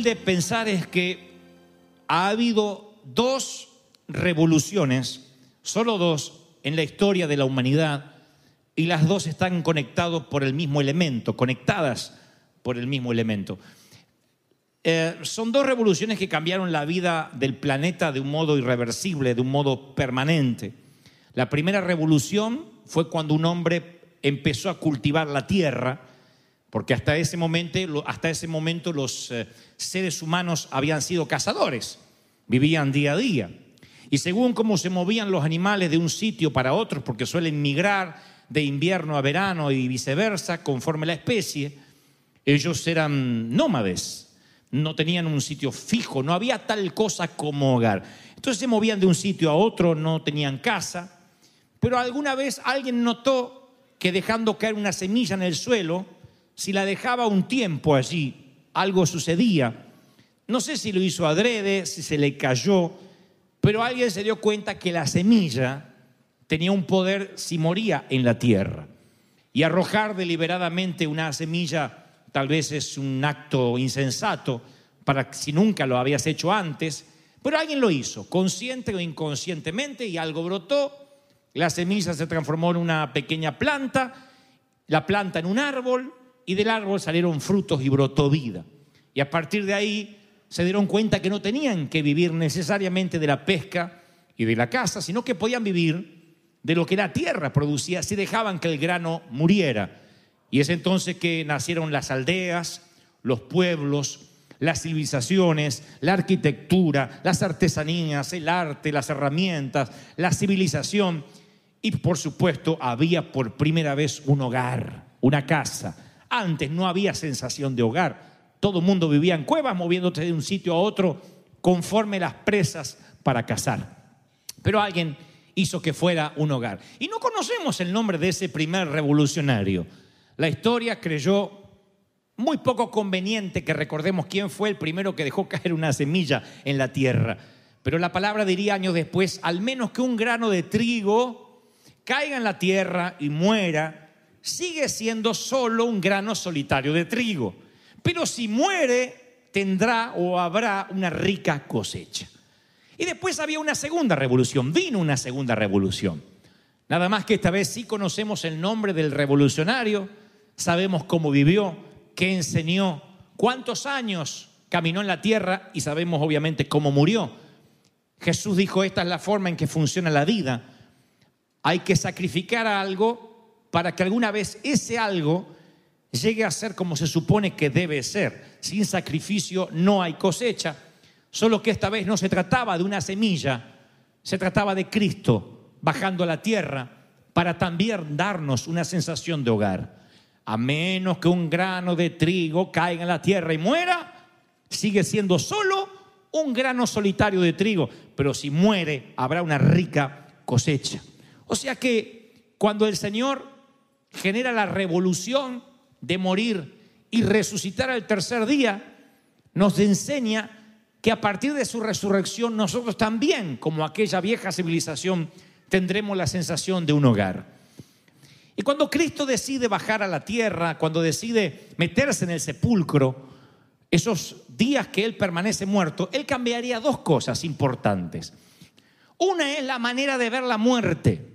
Humilde pensar es que ha habido dos revoluciones, solo dos, en la historia de la humanidad, y las dos están conectadas por el mismo elemento, conectadas por el mismo elemento. Eh, son dos revoluciones que cambiaron la vida del planeta de un modo irreversible, de un modo permanente. La primera revolución fue cuando un hombre empezó a cultivar la tierra, porque hasta ese momento, hasta ese momento los eh, seres humanos habían sido cazadores, vivían día a día. Y según cómo se movían los animales de un sitio para otro, porque suelen migrar de invierno a verano y viceversa, conforme la especie, ellos eran nómades, no tenían un sitio fijo, no había tal cosa como hogar. Entonces se movían de un sitio a otro, no tenían casa, pero alguna vez alguien notó que dejando caer una semilla en el suelo, si la dejaba un tiempo allí, algo sucedía. No sé si lo hizo adrede, si se le cayó, pero alguien se dio cuenta que la semilla tenía un poder si moría en la tierra. Y arrojar deliberadamente una semilla tal vez es un acto insensato para si nunca lo habías hecho antes, pero alguien lo hizo, consciente o inconscientemente, y algo brotó, la semilla se transformó en una pequeña planta, la planta en un árbol, y del árbol salieron frutos y brotó vida. Y a partir de ahí se dieron cuenta que no tenían que vivir necesariamente de la pesca y de la caza, sino que podían vivir de lo que la tierra producía si dejaban que el grano muriera. Y es entonces que nacieron las aldeas, los pueblos, las civilizaciones, la arquitectura, las artesanías, el arte, las herramientas, la civilización. Y por supuesto había por primera vez un hogar, una casa. Antes no había sensación de hogar. Todo el mundo vivía en cuevas, moviéndose de un sitio a otro conforme las presas para cazar. Pero alguien hizo que fuera un hogar. Y no conocemos el nombre de ese primer revolucionario. La historia creyó muy poco conveniente que recordemos quién fue el primero que dejó caer una semilla en la tierra. Pero la palabra diría años después, al menos que un grano de trigo caiga en la tierra y muera, sigue siendo solo un grano solitario de trigo. Pero si muere, tendrá o habrá una rica cosecha. Y después había una segunda revolución, vino una segunda revolución. Nada más que esta vez sí conocemos el nombre del revolucionario, sabemos cómo vivió, qué enseñó, cuántos años caminó en la tierra y sabemos obviamente cómo murió. Jesús dijo, esta es la forma en que funciona la vida. Hay que sacrificar algo para que alguna vez ese algo llegue a ser como se supone que debe ser. Sin sacrificio no hay cosecha. Solo que esta vez no se trataba de una semilla, se trataba de Cristo bajando a la tierra para también darnos una sensación de hogar. A menos que un grano de trigo caiga en la tierra y muera, sigue siendo solo un grano solitario de trigo, pero si muere habrá una rica cosecha. O sea que cuando el Señor genera la revolución de morir y resucitar al tercer día, nos enseña que a partir de su resurrección nosotros también, como aquella vieja civilización, tendremos la sensación de un hogar. Y cuando Cristo decide bajar a la tierra, cuando decide meterse en el sepulcro, esos días que Él permanece muerto, Él cambiaría dos cosas importantes. Una es la manera de ver la muerte.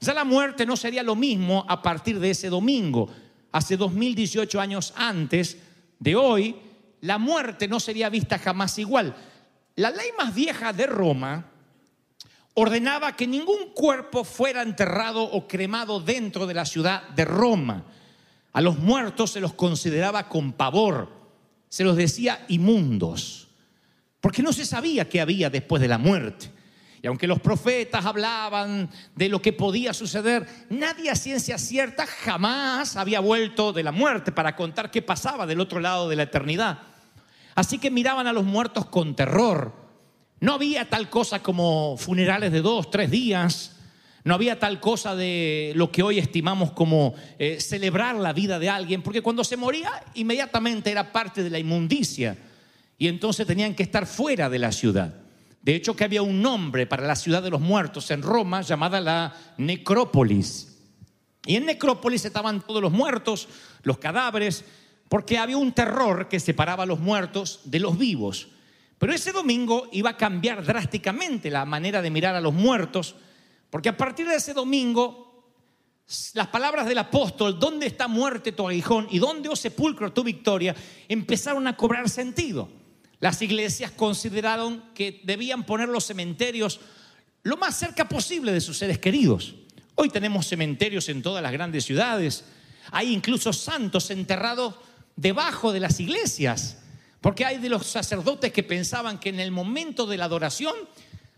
Ya la muerte no sería lo mismo a partir de ese domingo. Hace 2018 años antes de hoy, la muerte no sería vista jamás igual. La ley más vieja de Roma ordenaba que ningún cuerpo fuera enterrado o cremado dentro de la ciudad de Roma. A los muertos se los consideraba con pavor, se los decía inmundos, porque no se sabía qué había después de la muerte. Aunque los profetas hablaban de lo que podía suceder, nadie a ciencia cierta jamás había vuelto de la muerte para contar qué pasaba del otro lado de la eternidad. Así que miraban a los muertos con terror. No había tal cosa como funerales de dos, tres días. No había tal cosa de lo que hoy estimamos como eh, celebrar la vida de alguien, porque cuando se moría inmediatamente era parte de la inmundicia y entonces tenían que estar fuera de la ciudad. De hecho, que había un nombre para la ciudad de los muertos en Roma llamada la Necrópolis. Y en Necrópolis estaban todos los muertos, los cadáveres, porque había un terror que separaba a los muertos de los vivos. Pero ese domingo iba a cambiar drásticamente la manera de mirar a los muertos, porque a partir de ese domingo, las palabras del apóstol, ¿dónde está muerte tu aguijón y dónde, oh sepulcro, tu victoria?, empezaron a cobrar sentido. Las iglesias consideraron que debían poner los cementerios lo más cerca posible de sus seres queridos. Hoy tenemos cementerios en todas las grandes ciudades. Hay incluso santos enterrados debajo de las iglesias, porque hay de los sacerdotes que pensaban que en el momento de la adoración,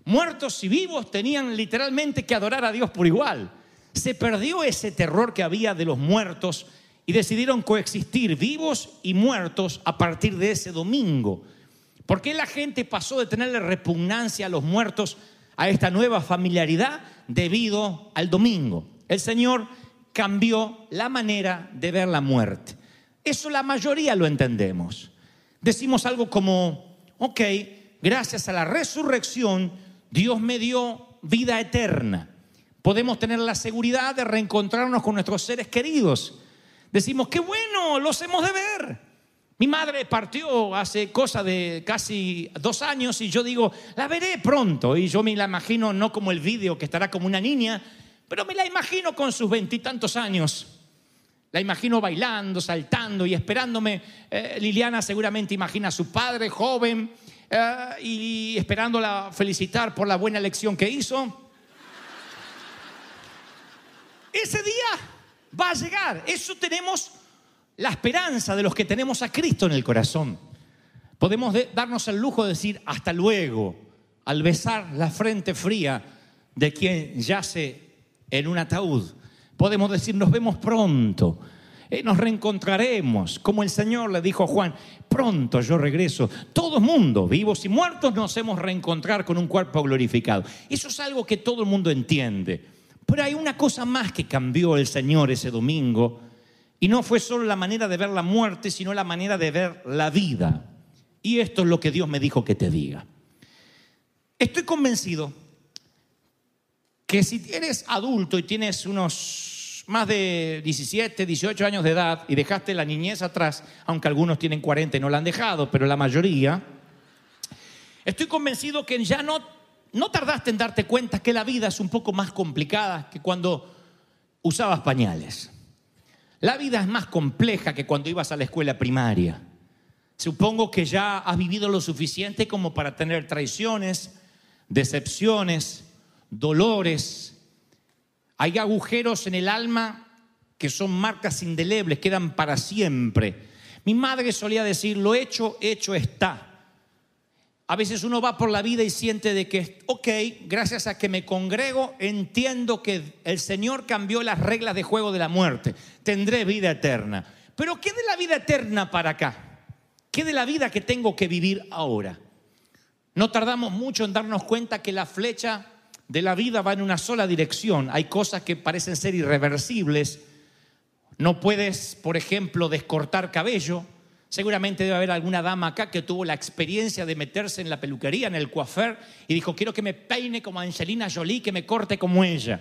muertos y vivos tenían literalmente que adorar a Dios por igual. Se perdió ese terror que había de los muertos y decidieron coexistir vivos y muertos a partir de ese domingo. ¿Por qué la gente pasó de tenerle repugnancia a los muertos a esta nueva familiaridad debido al domingo? El Señor cambió la manera de ver la muerte. Eso la mayoría lo entendemos. Decimos algo como, ok, gracias a la resurrección, Dios me dio vida eterna. Podemos tener la seguridad de reencontrarnos con nuestros seres queridos. Decimos, qué bueno, los hemos de ver. Mi madre partió hace cosa de casi dos años y yo digo, la veré pronto. Y yo me la imagino no como el vídeo que estará como una niña, pero me la imagino con sus veintitantos años. La imagino bailando, saltando y esperándome. Eh, Liliana seguramente imagina a su padre joven eh, y esperándola felicitar por la buena elección que hizo. Ese día va a llegar. Eso tenemos la esperanza de los que tenemos a Cristo en el corazón. Podemos darnos el lujo de decir hasta luego al besar la frente fría de quien yace en un ataúd. Podemos decir nos vemos pronto. Eh, nos reencontraremos, como el Señor le dijo a Juan, pronto yo regreso. Todo el mundo, vivos y muertos, nos hemos reencontrar con un cuerpo glorificado. Eso es algo que todo el mundo entiende. Pero hay una cosa más que cambió el Señor ese domingo y no fue solo la manera de ver la muerte, sino la manera de ver la vida. Y esto es lo que Dios me dijo que te diga. Estoy convencido que si eres adulto y tienes unos más de 17, 18 años de edad y dejaste la niñez atrás, aunque algunos tienen 40 y no la han dejado, pero la mayoría, estoy convencido que ya no, no tardaste en darte cuenta que la vida es un poco más complicada que cuando usabas pañales. La vida es más compleja que cuando ibas a la escuela primaria. Supongo que ya has vivido lo suficiente como para tener traiciones, decepciones, dolores. Hay agujeros en el alma que son marcas indelebles, quedan para siempre. Mi madre solía decir, lo hecho, hecho está. A veces uno va por la vida y siente de que, ok, gracias a que me congrego, entiendo que el Señor cambió las reglas de juego de la muerte. Tendré vida eterna. Pero ¿qué de la vida eterna para acá? ¿Qué de la vida que tengo que vivir ahora? No tardamos mucho en darnos cuenta que la flecha de la vida va en una sola dirección. Hay cosas que parecen ser irreversibles. No puedes, por ejemplo, descortar cabello Seguramente debe haber alguna dama acá que tuvo la experiencia de meterse en la peluquería, en el coafer, y dijo, quiero que me peine como Angelina Jolie, que me corte como ella.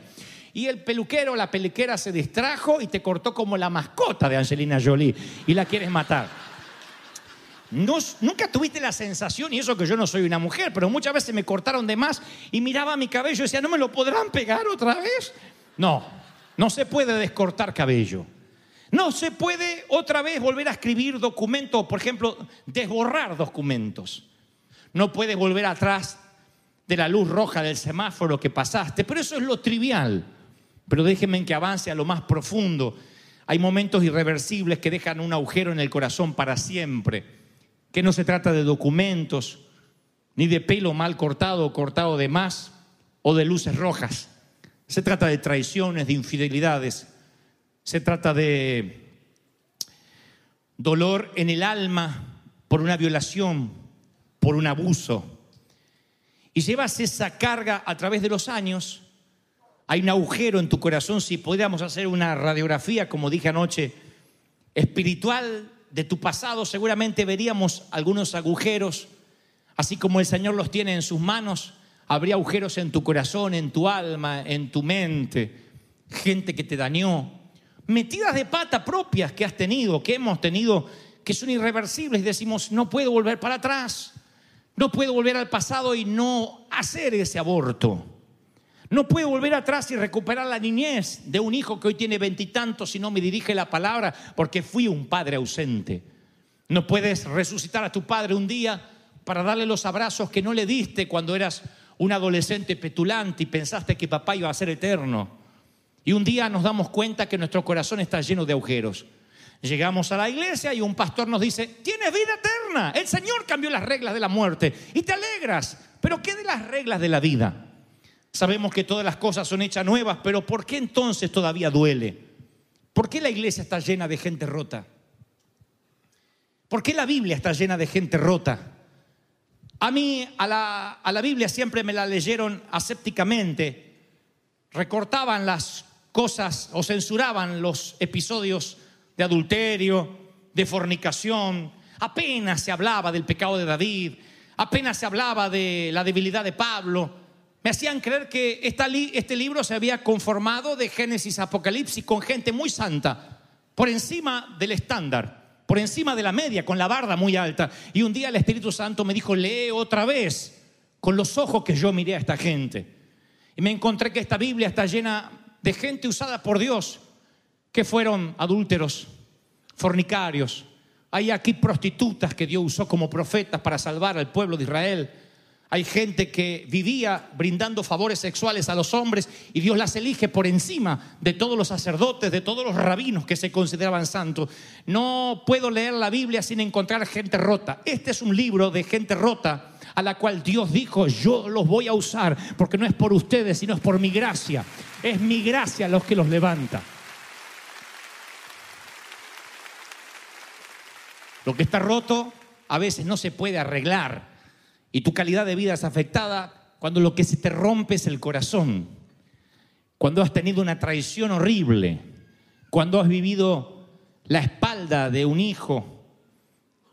Y el peluquero, la peluquera se distrajo y te cortó como la mascota de Angelina Jolie y la quieres matar. No, nunca tuviste la sensación, y eso que yo no soy una mujer, pero muchas veces me cortaron de más y miraba mi cabello y decía, ¿no me lo podrán pegar otra vez? No, no se puede descortar cabello. No se puede otra vez volver a escribir documentos, por ejemplo, desborrar documentos. No puedes volver atrás de la luz roja del semáforo que pasaste, pero eso es lo trivial. Pero déjenme que avance a lo más profundo. Hay momentos irreversibles que dejan un agujero en el corazón para siempre, que no se trata de documentos, ni de pelo mal cortado o cortado de más, o de luces rojas. Se trata de traiciones, de infidelidades, se trata de dolor en el alma por una violación, por un abuso. Y llevas esa carga a través de los años. Hay un agujero en tu corazón, si pudiéramos hacer una radiografía, como dije anoche, espiritual de tu pasado, seguramente veríamos algunos agujeros, así como el Señor los tiene en sus manos, habría agujeros en tu corazón, en tu alma, en tu mente, gente que te dañó, metidas de pata propias que has tenido, que hemos tenido, que son irreversibles y decimos, no puedo volver para atrás, no puedo volver al pasado y no hacer ese aborto. No puedo volver atrás y recuperar la niñez de un hijo que hoy tiene veintitantos y no me dirige la palabra porque fui un padre ausente. No puedes resucitar a tu padre un día para darle los abrazos que no le diste cuando eras un adolescente petulante y pensaste que papá iba a ser eterno. Y un día nos damos cuenta que nuestro corazón está lleno de agujeros. Llegamos a la iglesia y un pastor nos dice, tienes vida eterna, el Señor cambió las reglas de la muerte y te alegras, pero ¿qué de las reglas de la vida? Sabemos que todas las cosas son hechas nuevas, pero ¿por qué entonces todavía duele? ¿Por qué la iglesia está llena de gente rota? ¿Por qué la Biblia está llena de gente rota? A mí, a la, a la Biblia siempre me la leyeron asépticamente, recortaban las cosas o censuraban los episodios de adulterio, de fornicación, apenas se hablaba del pecado de David, apenas se hablaba de la debilidad de Pablo. Me hacían creer que esta este libro se había conformado de Génesis a Apocalipsis con gente muy santa, por encima del estándar, por encima de la media, con la barda muy alta. Y un día el Espíritu Santo me dijo, lee otra vez con los ojos que yo miré a esta gente. Y me encontré que esta Biblia está llena de gente usada por Dios que fueron adúlteros, fornicarios. Hay aquí prostitutas que Dios usó como profetas para salvar al pueblo de Israel. Hay gente que vivía brindando favores sexuales a los hombres y Dios las elige por encima de todos los sacerdotes, de todos los rabinos que se consideraban santos. No puedo leer la Biblia sin encontrar gente rota. Este es un libro de gente rota a la cual Dios dijo, yo los voy a usar porque no es por ustedes, sino es por mi gracia. Es mi gracia los que los levanta. Lo que está roto a veces no se puede arreglar y tu calidad de vida es afectada cuando lo que se te rompe es el corazón, cuando has tenido una traición horrible, cuando has vivido la espalda de un hijo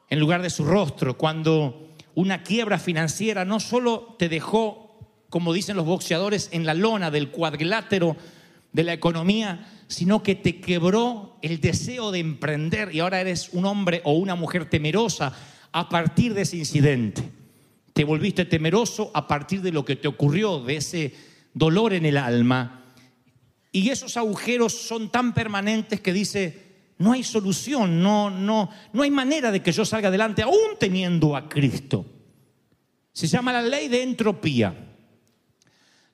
en lugar de su rostro, cuando una quiebra financiera no solo te dejó, como dicen los boxeadores, en la lona del cuadrilátero de la economía, sino que te quebró el deseo de emprender y ahora eres un hombre o una mujer temerosa a partir de ese incidente. Te volviste temeroso a partir de lo que te ocurrió, de ese dolor en el alma. Y esos agujeros son tan permanentes que dice, no hay solución, no, no, no hay manera de que yo salga adelante aún teniendo a Cristo. Se llama la ley de entropía.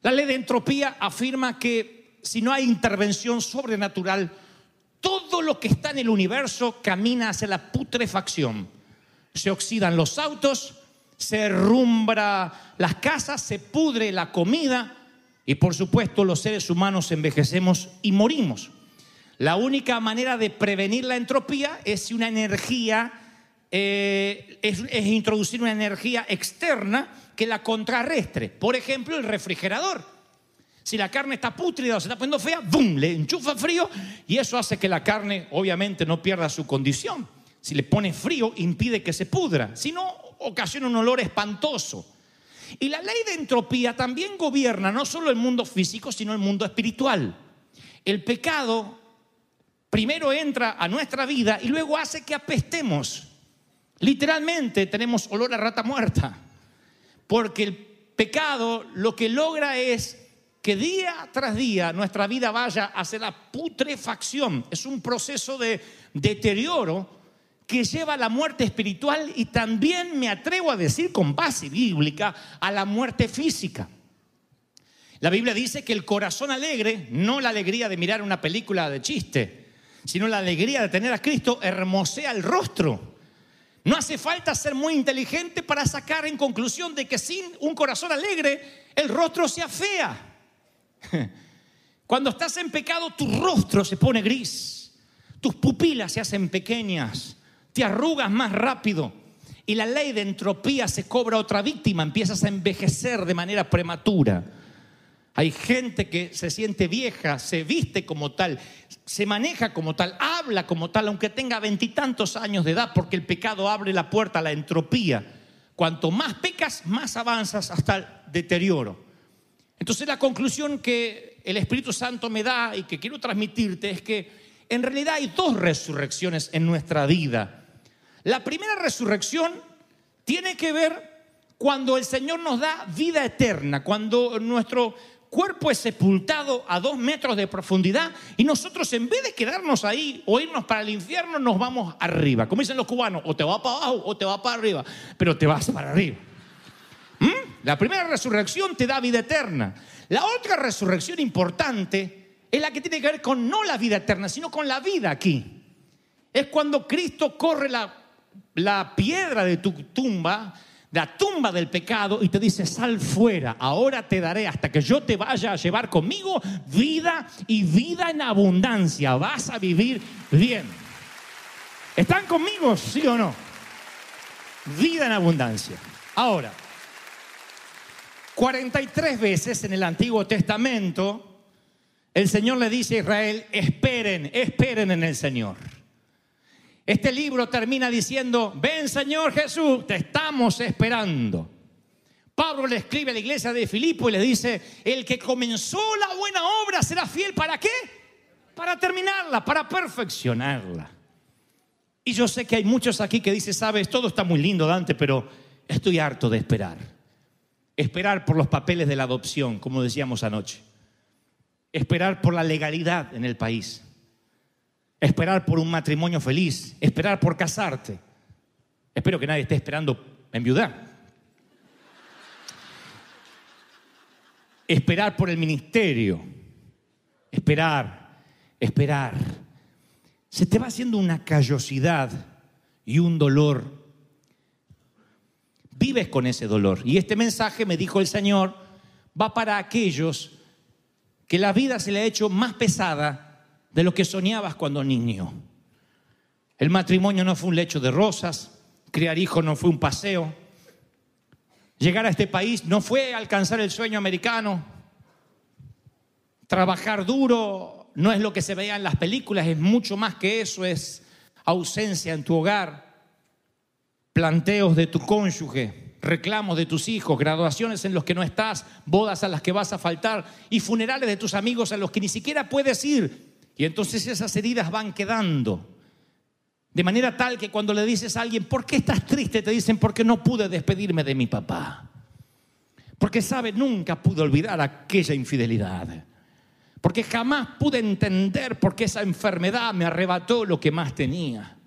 La ley de entropía afirma que si no hay intervención sobrenatural, todo lo que está en el universo camina hacia la putrefacción. Se oxidan los autos, se rumbra las casas, se pudre la comida y por supuesto los seres humanos envejecemos y morimos. La única manera de prevenir la entropía es una energía, eh, introducir una energía externa que la contrarrestre. Por ejemplo, el refrigerador. Si la carne está pútrida o se está poniendo fea, ¡bum! Le enchufa frío y eso hace que la carne obviamente no pierda su condición. Si le pone frío, impide que se pudra. Si no, ocasiona un olor espantoso. Y la ley de entropía también gobierna no solo el mundo físico, sino el mundo espiritual. El pecado primero entra a nuestra vida y luego hace que apestemos. Literalmente tenemos olor a rata muerta, porque el pecado lo que logra es que día tras día nuestra vida vaya hacia la putrefacción. Es un proceso de deterioro que lleva a la muerte espiritual y también me atrevo a decir con base bíblica a la muerte física. La Biblia dice que el corazón alegre, no la alegría de mirar una película de chiste, sino la alegría de tener a Cristo, hermosea el rostro. No hace falta ser muy inteligente para sacar en conclusión de que sin un corazón alegre el rostro se afea. Cuando estás en pecado tu rostro se pone gris, tus pupilas se hacen pequeñas, te arrugas más rápido y la ley de entropía se cobra otra víctima, empiezas a envejecer de manera prematura. Hay gente que se siente vieja, se viste como tal, se maneja como tal, habla como tal, aunque tenga veintitantos años de edad, porque el pecado abre la puerta a la entropía. Cuanto más pecas, más avanzas hasta el deterioro. Entonces la conclusión que el Espíritu Santo me da y que quiero transmitirte es que en realidad hay dos resurrecciones en nuestra vida. La primera resurrección tiene que ver cuando el Señor nos da vida eterna, cuando nuestro cuerpo es sepultado a dos metros de profundidad y nosotros en vez de quedarnos ahí o irnos para el infierno, nos vamos arriba. Como dicen los cubanos, o te va para abajo o te va para arriba, pero te vas para arriba. ¿Mm? La primera resurrección te da vida eterna. La otra resurrección importante es la que tiene que ver con no la vida eterna, sino con la vida aquí. Es cuando Cristo corre la, la piedra de tu tumba la tumba del pecado y te dice, sal fuera, ahora te daré hasta que yo te vaya a llevar conmigo vida y vida en abundancia. Vas a vivir bien. ¿Están conmigo, sí o no? Vida en abundancia. Ahora, 43 veces en el Antiguo Testamento, el Señor le dice a Israel, esperen, esperen en el Señor. Este libro termina diciendo, ven Señor Jesús, te estamos esperando. Pablo le escribe a la iglesia de Filipo y le dice, el que comenzó la buena obra será fiel para qué? Para terminarla, para perfeccionarla. Y yo sé que hay muchos aquí que dicen, sabes, todo está muy lindo, Dante, pero estoy harto de esperar. Esperar por los papeles de la adopción, como decíamos anoche. Esperar por la legalidad en el país esperar por un matrimonio feliz, esperar por casarte. Espero que nadie esté esperando enviudar. Esperar por el ministerio. Esperar, esperar. Se te va haciendo una callosidad y un dolor. Vives con ese dolor. Y este mensaje, me dijo el Señor, va para aquellos que la vida se le ha hecho más pesada de lo que soñabas cuando niño. El matrimonio no fue un lecho de rosas, criar hijos no fue un paseo, llegar a este país no fue alcanzar el sueño americano, trabajar duro no es lo que se veía en las películas, es mucho más que eso, es ausencia en tu hogar, planteos de tu cónyuge, reclamos de tus hijos, graduaciones en los que no estás, bodas a las que vas a faltar y funerales de tus amigos a los que ni siquiera puedes ir y entonces esas heridas van quedando. De manera tal que cuando le dices a alguien, ¿por qué estás triste? Te dicen, porque no pude despedirme de mi papá. Porque sabe, nunca pude olvidar aquella infidelidad. Porque jamás pude entender por qué esa enfermedad me arrebató lo que más tenía.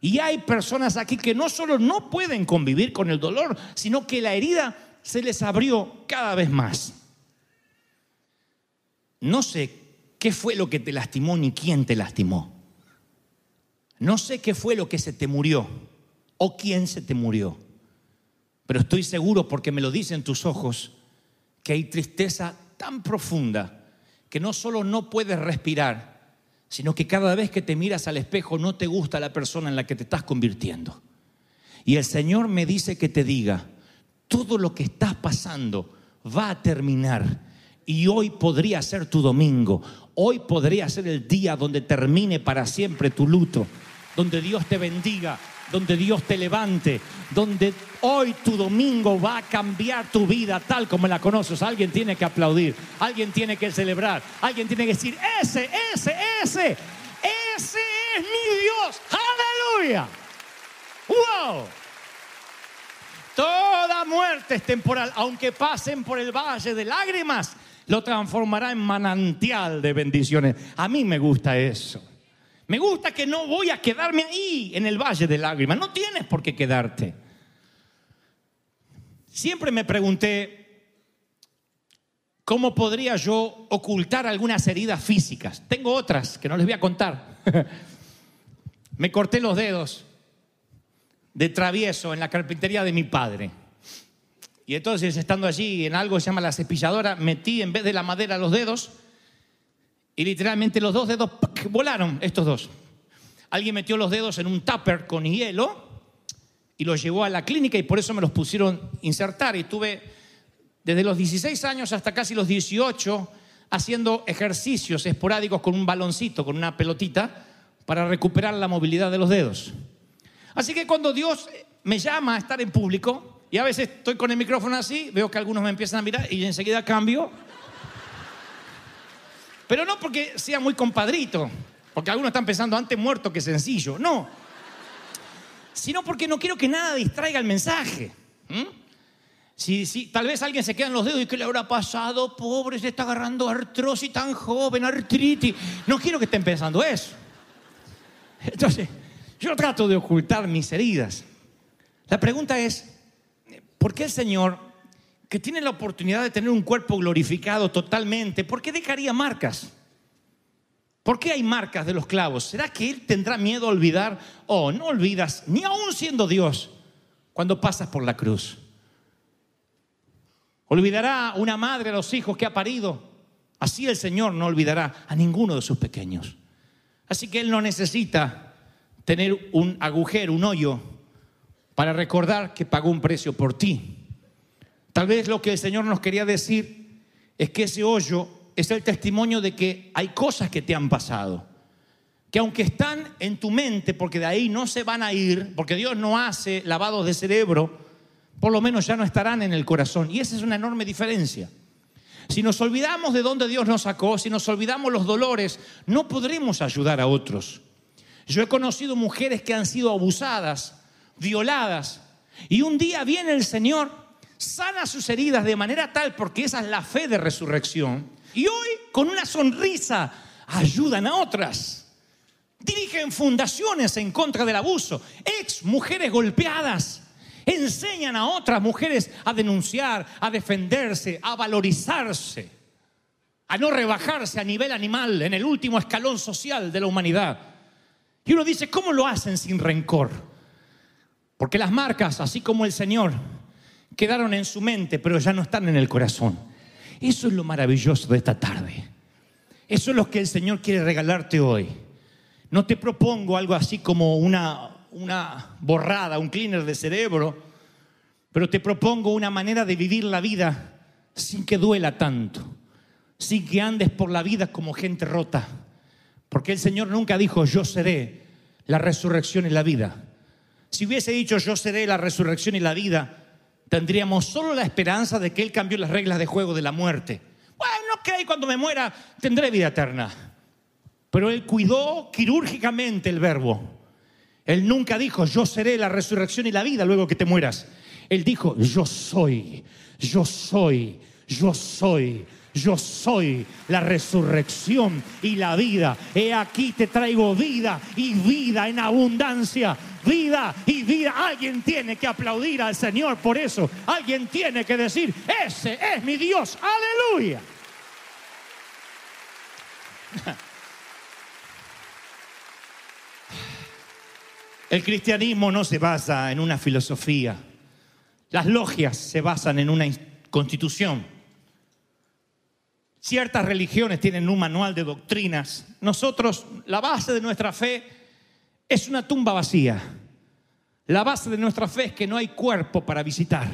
Y hay personas aquí que no solo no pueden convivir con el dolor, sino que la herida se les abrió cada vez más. No sé qué fue lo que te lastimó ni quién te lastimó. No sé qué fue lo que se te murió o quién se te murió. Pero estoy seguro porque me lo dicen tus ojos que hay tristeza tan profunda que no solo no puedes respirar, sino que cada vez que te miras al espejo no te gusta la persona en la que te estás convirtiendo. Y el Señor me dice que te diga, todo lo que estás pasando va a terminar y hoy podría ser tu domingo. Hoy podría ser el día donde termine para siempre tu luto. Donde Dios te bendiga. Donde Dios te levante. Donde hoy tu domingo va a cambiar tu vida tal como la conoces. Alguien tiene que aplaudir. Alguien tiene que celebrar. Alguien tiene que decir, ese, ese, ese. Ese es mi Dios. Aleluya. ¡Wow! Toda muerte es temporal, aunque pasen por el valle de lágrimas, lo transformará en manantial de bendiciones. A mí me gusta eso. Me gusta que no voy a quedarme ahí en el valle de lágrimas. No tienes por qué quedarte. Siempre me pregunté cómo podría yo ocultar algunas heridas físicas. Tengo otras que no les voy a contar. me corté los dedos de travieso en la carpintería de mi padre. Y entonces, estando allí en algo que se llama la cepilladora, metí en vez de la madera los dedos y literalmente los dos dedos volaron, estos dos. Alguien metió los dedos en un tupper con hielo y los llevó a la clínica y por eso me los pusieron insertar. Y estuve desde los 16 años hasta casi los 18 haciendo ejercicios esporádicos con un baloncito, con una pelotita, para recuperar la movilidad de los dedos. Así que cuando Dios me llama a estar en público, y a veces estoy con el micrófono así, veo que algunos me empiezan a mirar y enseguida cambio. Pero no porque sea muy compadrito, porque algunos están pensando antes muerto que sencillo, no. Sino porque no quiero que nada distraiga el mensaje. Si, tal vez alguien se queda en los dedos y ¿qué le habrá pasado? Pobre, se está agarrando artrosis tan joven, artritis. No quiero que estén pensando eso. Entonces, yo trato de ocultar mis heridas. La pregunta es, ¿por qué el Señor, que tiene la oportunidad de tener un cuerpo glorificado totalmente, ¿por qué dejaría marcas? ¿Por qué hay marcas de los clavos? ¿Será que Él tendrá miedo a olvidar? Oh, no olvidas, ni aún siendo Dios, cuando pasas por la cruz. Olvidará una madre a los hijos que ha parido. Así el Señor no olvidará a ninguno de sus pequeños. Así que Él no necesita tener un agujero, un hoyo, para recordar que pagó un precio por ti. Tal vez lo que el Señor nos quería decir es que ese hoyo es el testimonio de que hay cosas que te han pasado, que aunque están en tu mente, porque de ahí no se van a ir, porque Dios no hace lavados de cerebro, por lo menos ya no estarán en el corazón. Y esa es una enorme diferencia. Si nos olvidamos de dónde Dios nos sacó, si nos olvidamos los dolores, no podremos ayudar a otros. Yo he conocido mujeres que han sido abusadas, violadas, y un día viene el Señor, sana sus heridas de manera tal, porque esa es la fe de resurrección, y hoy con una sonrisa ayudan a otras. Dirigen fundaciones en contra del abuso, ex mujeres golpeadas. Enseñan a otras mujeres a denunciar, a defenderse, a valorizarse, a no rebajarse a nivel animal en el último escalón social de la humanidad. Y uno dice, ¿cómo lo hacen sin rencor? Porque las marcas, así como el Señor, quedaron en su mente, pero ya no están en el corazón. Eso es lo maravilloso de esta tarde. Eso es lo que el Señor quiere regalarte hoy. No te propongo algo así como una, una borrada, un cleaner de cerebro, pero te propongo una manera de vivir la vida sin que duela tanto, sin que andes por la vida como gente rota. Porque el Señor nunca dijo, yo seré la resurrección y la vida. Si hubiese dicho, yo seré la resurrección y la vida, tendríamos solo la esperanza de que Él cambió las reglas de juego de la muerte. Bueno, ok, cuando me muera tendré vida eterna. Pero Él cuidó quirúrgicamente el verbo. Él nunca dijo, yo seré la resurrección y la vida luego que te mueras. Él dijo, yo soy, yo soy, yo soy, yo soy la resurrección y la vida. He aquí te traigo vida y vida en abundancia. Vida y vida. Alguien tiene que aplaudir al Señor por eso. Alguien tiene que decir, ese es mi Dios. Aleluya. El cristianismo no se basa en una filosofía. Las logias se basan en una constitución. Ciertas religiones tienen un manual de doctrinas. Nosotros, la base de nuestra fe es una tumba vacía. La base de nuestra fe es que no hay cuerpo para visitar.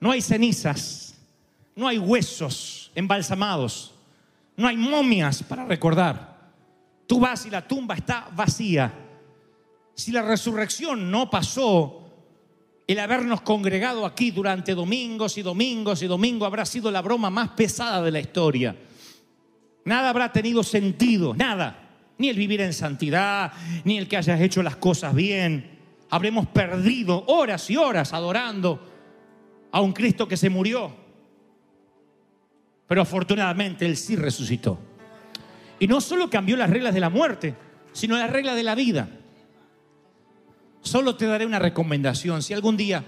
No hay cenizas. No hay huesos embalsamados. No hay momias para recordar. Tú vas y la tumba está vacía. Si la resurrección no pasó, el habernos congregado aquí durante domingos y domingos y domingos habrá sido la broma más pesada de la historia. Nada habrá tenido sentido, nada. Ni el vivir en santidad, ni el que hayas hecho las cosas bien. habremos perdido horas y horas adorando a un Cristo que se murió. Pero afortunadamente Él sí resucitó. Y no solo cambió las reglas de la muerte, sino las reglas de la vida. Solo te daré una recomendación. Si algún día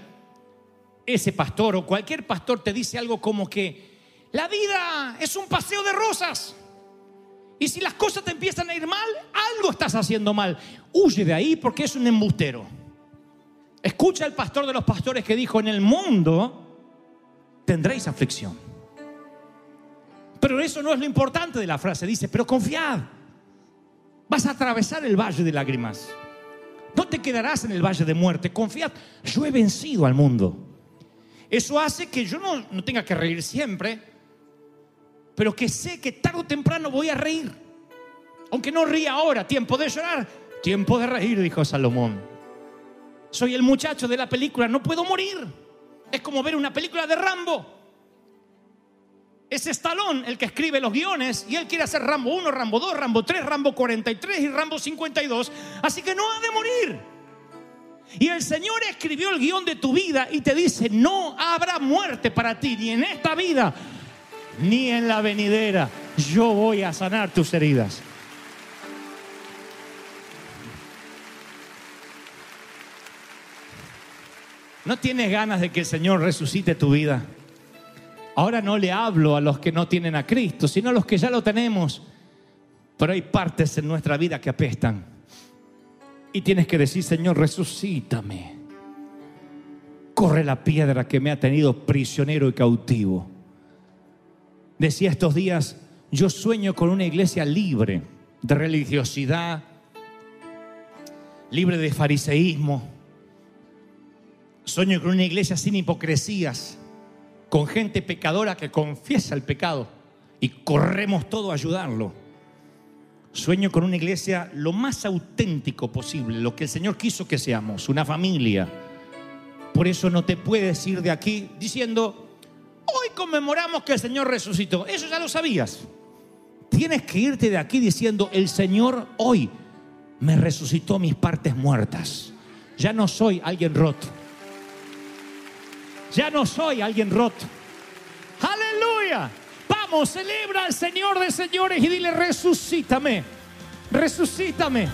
ese pastor o cualquier pastor te dice algo como que la vida es un paseo de rosas. Y si las cosas te empiezan a ir mal, algo estás haciendo mal. Huye de ahí porque es un embustero. Escucha al pastor de los pastores que dijo, en el mundo tendréis aflicción. Pero eso no es lo importante de la frase. Dice, pero confiad. Vas a atravesar el valle de lágrimas. Te quedarás en el valle de muerte. Confiad. Yo he vencido al mundo. Eso hace que yo no, no tenga que reír siempre, pero que sé que tarde o temprano voy a reír. Aunque no ría ahora, tiempo de llorar, tiempo de reír, dijo Salomón. Soy el muchacho de la película, no puedo morir. Es como ver una película de Rambo. Es Stallone el que escribe los guiones y él quiere hacer Rambo 1, Rambo 2, Rambo 3, Rambo 43 y Rambo 52. Así que no ha de morir. Y el Señor escribió el guion de tu vida y te dice, no habrá muerte para ti, ni en esta vida, ni en la venidera. Yo voy a sanar tus heridas. ¿No tienes ganas de que el Señor resucite tu vida? Ahora no le hablo a los que no tienen a Cristo, sino a los que ya lo tenemos. Pero hay partes en nuestra vida que apestan. Y tienes que decir, Señor, resucítame. Corre la piedra que me ha tenido prisionero y cautivo. Decía estos días, yo sueño con una iglesia libre de religiosidad, libre de fariseísmo. Sueño con una iglesia sin hipocresías, con gente pecadora que confiesa el pecado y corremos todo a ayudarlo. Sueño con una iglesia lo más auténtico posible, lo que el Señor quiso que seamos, una familia. Por eso no te puedes ir de aquí diciendo, hoy conmemoramos que el Señor resucitó. Eso ya lo sabías. Tienes que irte de aquí diciendo, el Señor hoy me resucitó mis partes muertas. Ya no soy alguien roto. Ya no soy alguien roto. Aleluya. Vamos, celebra al Señor de señores y dile, resucítame. Resucítame.